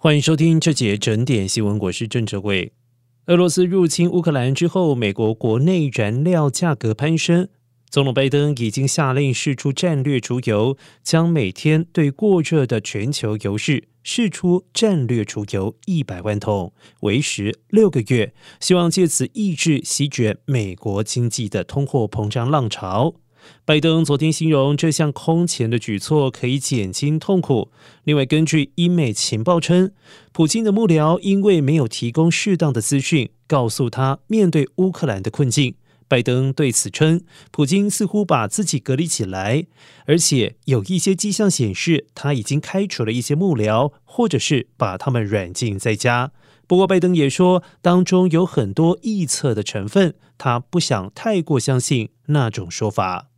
欢迎收听这节整点新闻，我是郑哲伟。俄罗斯入侵乌克兰之后，美国国内燃料价格攀升，总统拜登已经下令释出战略储油，将每天对过热的全球油市释出战略储油一百万桶，为时六个月，希望借此抑制席卷美国经济的通货膨胀浪潮。拜登昨天形容这项空前的举措可以减轻痛苦。另外，根据英美情报称，普京的幕僚因为没有提供适当的资讯，告诉他面对乌克兰的困境。拜登对此称，普京似乎把自己隔离起来，而且有一些迹象显示他已经开除了一些幕僚，或者是把他们软禁在家。不过，拜登也说，当中有很多臆测的成分，他不想太过相信那种说法。